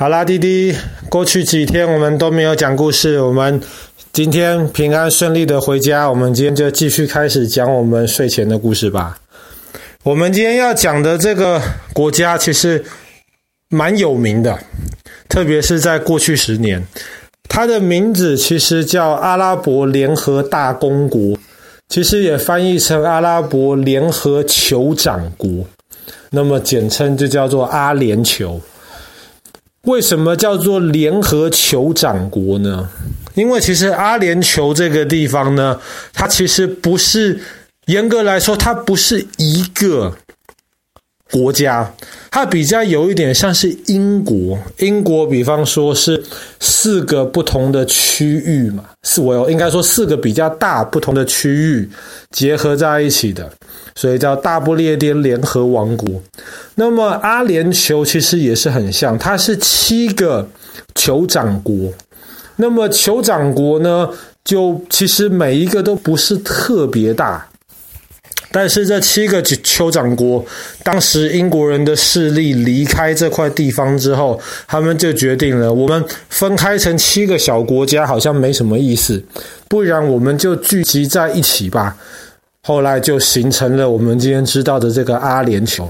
好啦，弟弟，过去几天我们都没有讲故事，我们今天平安顺利的回家。我们今天就继续开始讲我们睡前的故事吧。我们今天要讲的这个国家其实蛮有名的，特别是在过去十年，它的名字其实叫阿拉伯联合大公国，其实也翻译成阿拉伯联合酋长国，那么简称就叫做阿联酋。为什么叫做联合酋长国呢？因为其实阿联酋这个地方呢，它其实不是，严格来说，它不是一个国家，它比较有一点像是英国。英国比方说是四个不同的区域嘛，是我应该说四个比较大不同的区域结合在一起的。所以叫大不列颠联合王国。那么阿联酋其实也是很像，它是七个酋长国。那么酋长国呢，就其实每一个都不是特别大。但是这七个酋酋长国，当时英国人的势力离开这块地方之后，他们就决定了，我们分开成七个小国家好像没什么意思，不然我们就聚集在一起吧。后来就形成了我们今天知道的这个阿联酋。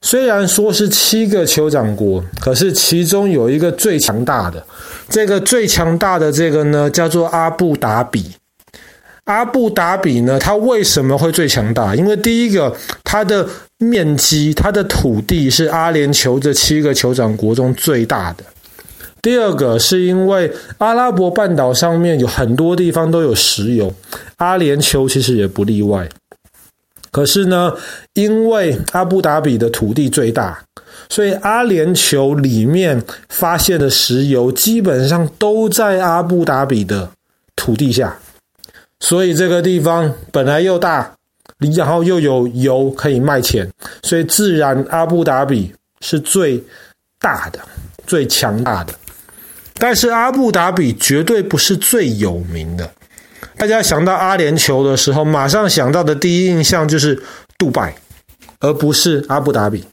虽然说是七个酋长国，可是其中有一个最强大的，这个最强大的这个呢，叫做阿布达比。阿布达比呢，它为什么会最强大？因为第一个，它的面积、它的土地是阿联酋这七个酋长国中最大的。第二个是因为阿拉伯半岛上面有很多地方都有石油，阿联酋其实也不例外。可是呢，因为阿布达比的土地最大，所以阿联酋里面发现的石油基本上都在阿布达比的土地下，所以这个地方本来又大，然后又有油可以卖钱，所以自然阿布达比是最大的、最强大的。但是阿布达比绝对不是最有名的。大家想到阿联酋的时候，马上想到的第一印象就是杜拜，而不是阿布达比。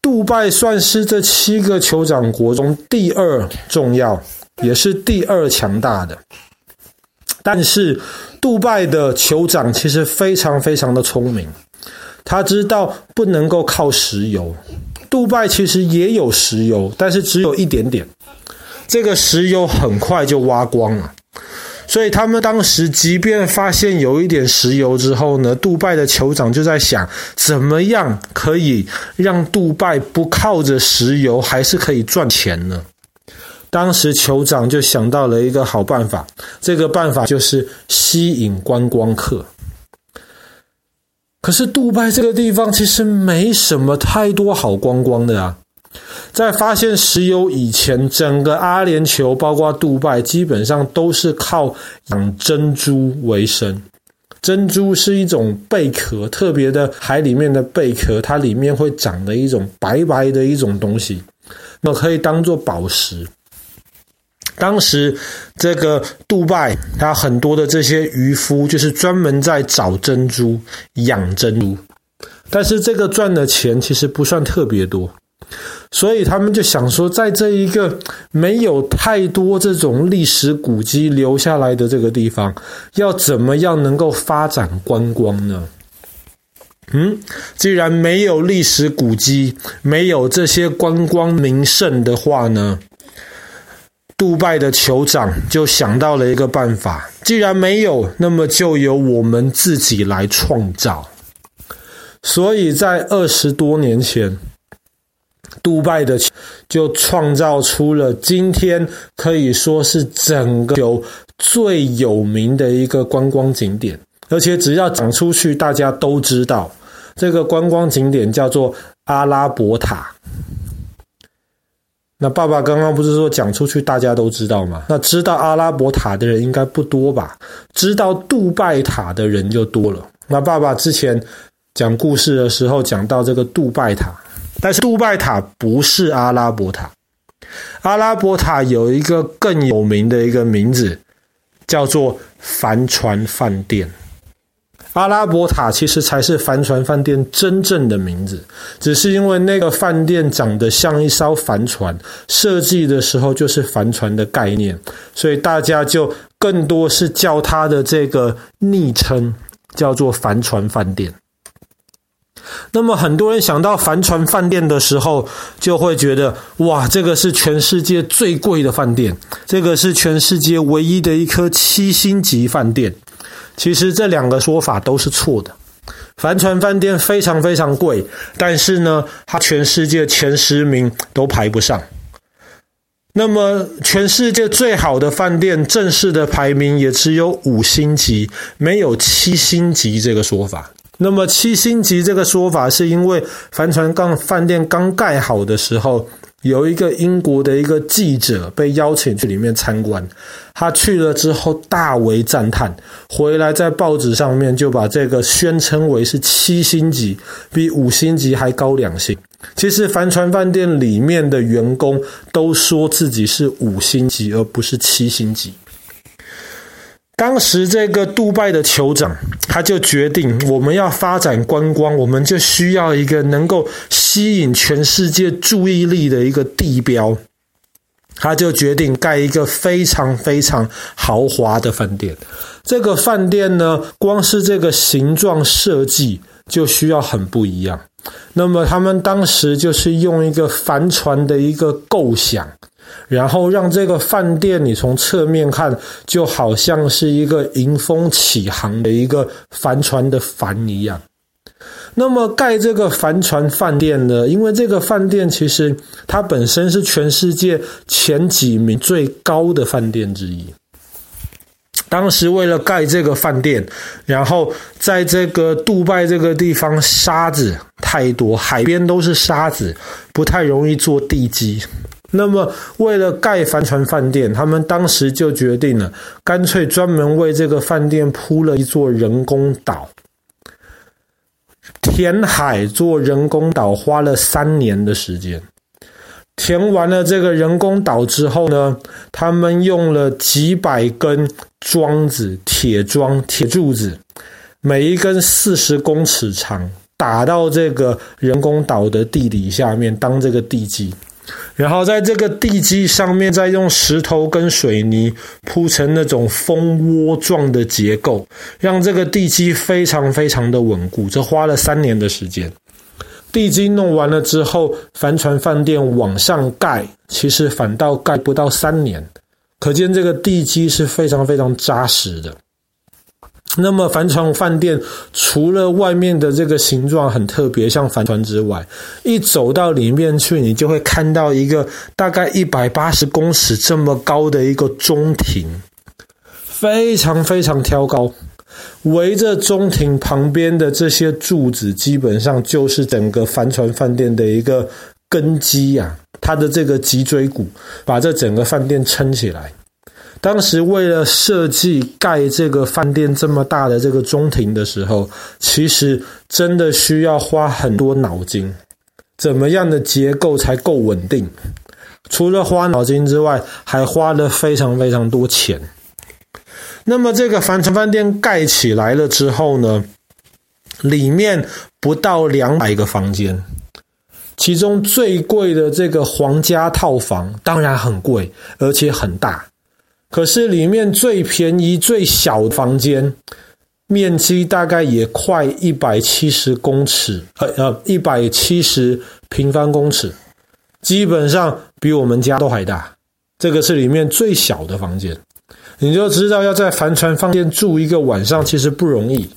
杜拜算是这七个酋长国中第二重要，也是第二强大的。但是杜拜的酋长其实非常非常的聪明，他知道不能够靠石油。杜拜其实也有石油，但是只有一点点。这个石油很快就挖光了，所以他们当时即便发现有一点石油之后呢，杜拜的酋长就在想，怎么样可以让杜拜不靠着石油还是可以赚钱呢？当时酋长就想到了一个好办法，这个办法就是吸引观光客。可是杜拜这个地方其实没什么太多好观光的啊。在发现石油以前，整个阿联酋，包括杜拜，基本上都是靠养珍珠为生。珍珠是一种贝壳，特别的海里面的贝壳，它里面会长的一种白白的一种东西，那可以当做宝石。当时这个杜拜，它很多的这些渔夫就是专门在找珍珠、养珍珠，但是这个赚的钱其实不算特别多。所以他们就想说，在这一个没有太多这种历史古迹留下来的这个地方，要怎么样能够发展观光呢？嗯，既然没有历史古迹，没有这些观光名胜的话呢，杜拜的酋长就想到了一个办法。既然没有，那么就由我们自己来创造。所以在二十多年前。杜拜的就创造出了今天可以说是整个球最有名的一个观光景点，而且只要讲出去，大家都知道这个观光景点叫做阿拉伯塔。那爸爸刚刚不是说讲出去大家都知道吗？那知道阿拉伯塔的人应该不多吧？知道杜拜塔的人就多了。那爸爸之前讲故事的时候讲到这个杜拜塔。但是杜拜塔不是阿拉伯塔，阿拉伯塔有一个更有名的一个名字，叫做帆船饭店。阿拉伯塔其实才是帆船饭店真正的名字，只是因为那个饭店长得像一艘帆船，设计的时候就是帆船的概念，所以大家就更多是叫它的这个昵称叫做帆船饭店。那么很多人想到帆船饭店的时候，就会觉得哇，这个是全世界最贵的饭店，这个是全世界唯一的一颗七星级饭店。其实这两个说法都是错的。帆船饭店非常非常贵，但是呢，它全世界前十名都排不上。那么，全世界最好的饭店正式的排名也只有五星级，没有七星级这个说法。那么，七星级这个说法是因为帆船刚饭店刚盖好的时候。有一个英国的一个记者被邀请去里面参观，他去了之后大为赞叹，回来在报纸上面就把这个宣称为是七星级，比五星级还高两星。其实帆船饭店里面的员工都说自己是五星级，而不是七星级。当时这个杜拜的酋长，他就决定我们要发展观光，我们就需要一个能够吸引全世界注意力的一个地标。他就决定盖一个非常非常豪华的饭店。这个饭店呢，光是这个形状设计就需要很不一样。那么他们当时就是用一个帆船的一个构想。然后让这个饭店，你从侧面看，就好像是一个迎风起航的一个帆船的帆一样。那么盖这个帆船饭店呢？因为这个饭店其实它本身是全世界前几名最高的饭店之一。当时为了盖这个饭店，然后在这个杜拜这个地方沙子太多，海边都是沙子，不太容易做地基。那么，为了盖帆船饭店，他们当时就决定了，干脆专门为这个饭店铺了一座人工岛。填海做人工岛花了三年的时间，填完了这个人工岛之后呢，他们用了几百根桩子、铁桩、铁柱子，每一根四十公尺长，打到这个人工岛的地底下面当这个地基。然后在这个地基上面，再用石头跟水泥铺成那种蜂窝状的结构，让这个地基非常非常的稳固。这花了三年的时间。地基弄完了之后，帆船饭店往上盖，其实反倒盖不到三年。可见这个地基是非常非常扎实的。那么帆船饭店除了外面的这个形状很特别，像帆船之外，一走到里面去，你就会看到一个大概一百八十公尺这么高的一个中庭，非常非常挑高。围着中庭旁边的这些柱子，基本上就是整个帆船饭店的一个根基呀，它的这个脊椎骨，把这整个饭店撑起来。当时为了设计盖这个饭店这么大的这个中庭的时候，其实真的需要花很多脑筋，怎么样的结构才够稳定？除了花脑筋之外，还花了非常非常多钱。那么这个帆船饭店盖起来了之后呢，里面不到两百个房间，其中最贵的这个皇家套房当然很贵，而且很大。可是里面最便宜、最小的房间，面积大概也快一百七十公尺，呃呃，一百七十平方公尺，基本上比我们家都还大。这个是里面最小的房间，你就知道要在帆船饭店住一个晚上其实不容易。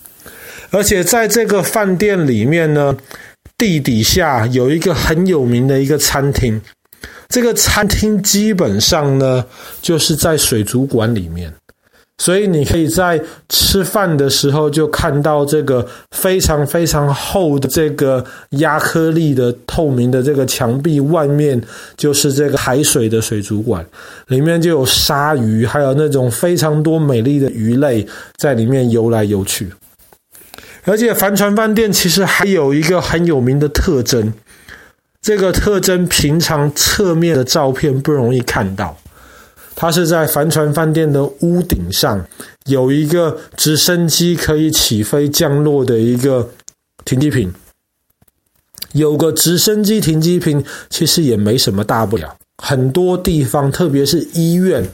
而且在这个饭店里面呢，地底下有一个很有名的一个餐厅。这个餐厅基本上呢，就是在水族馆里面，所以你可以在吃饭的时候就看到这个非常非常厚的这个压克力的透明的这个墙壁，外面就是这个海水的水族馆，里面就有鲨鱼，还有那种非常多美丽的鱼类在里面游来游去。而且帆船饭店其实还有一个很有名的特征。这个特征平常侧面的照片不容易看到，它是在帆船饭店的屋顶上有一个直升机可以起飞降落的一个停机坪。有个直升机停机坪，其实也没什么大不了。很多地方，特别是医院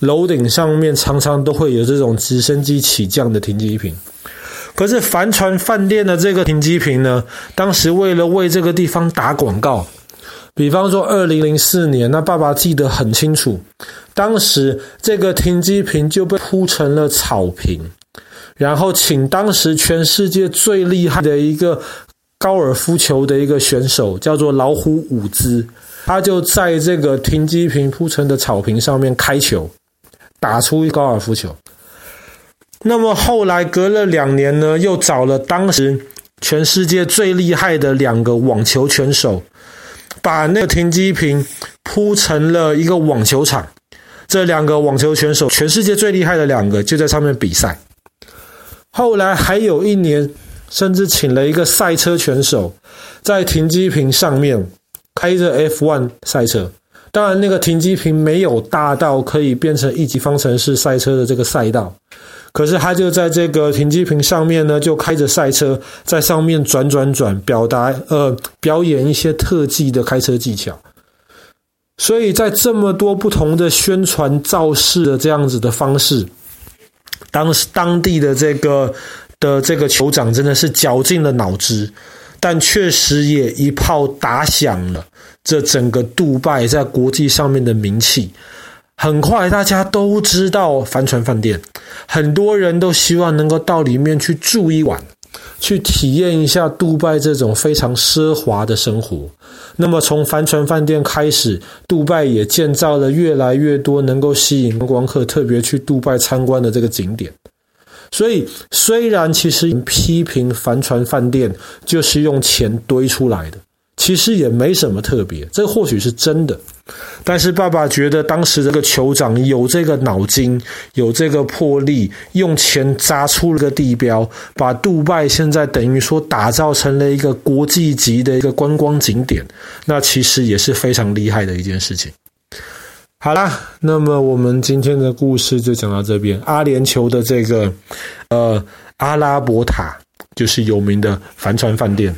楼顶上面，常常都会有这种直升机起降的停机坪。可是帆船饭店的这个停机坪呢，当时为了为这个地方打广告，比方说二零零四年，那爸爸记得很清楚，当时这个停机坪就被铺成了草坪，然后请当时全世界最厉害的一个。高尔夫球的一个选手叫做老虎伍兹，他就在这个停机坪铺成的草坪上面开球，打出一高尔夫球。那么后来隔了两年呢，又找了当时全世界最厉害的两个网球选手，把那个停机坪铺成了一个网球场。这两个网球选手，全世界最厉害的两个，就在上面比赛。后来还有一年。甚至请了一个赛车选手，在停机坪上面开着 F1 赛车。当然，那个停机坪没有大到可以变成一级方程式赛车的这个赛道，可是他就在这个停机坪上面呢，就开着赛车在上面转转转，表达呃表演一些特技的开车技巧。所以在这么多不同的宣传造势的这样子的方式，当时当地的这个。的这个酋长真的是绞尽了脑汁，但确实也一炮打响了这整个杜拜在国际上面的名气。很快大家都知道帆船饭店，很多人都希望能够到里面去住一晚，去体验一下杜拜这种非常奢华的生活。那么从帆船饭店开始，杜拜也建造了越来越多能够吸引观光客特别去杜拜参观的这个景点。所以，虽然其实批评帆船饭店就是用钱堆出来的，其实也没什么特别，这或许是真的。但是爸爸觉得当时这个酋长有这个脑筋，有这个魄力，用钱砸出了个地标，把杜拜现在等于说打造成了一个国际级的一个观光景点，那其实也是非常厉害的一件事情。好啦，那么我们今天的故事就讲到这边。阿联酋的这个呃阿拉伯塔，就是有名的帆船饭店。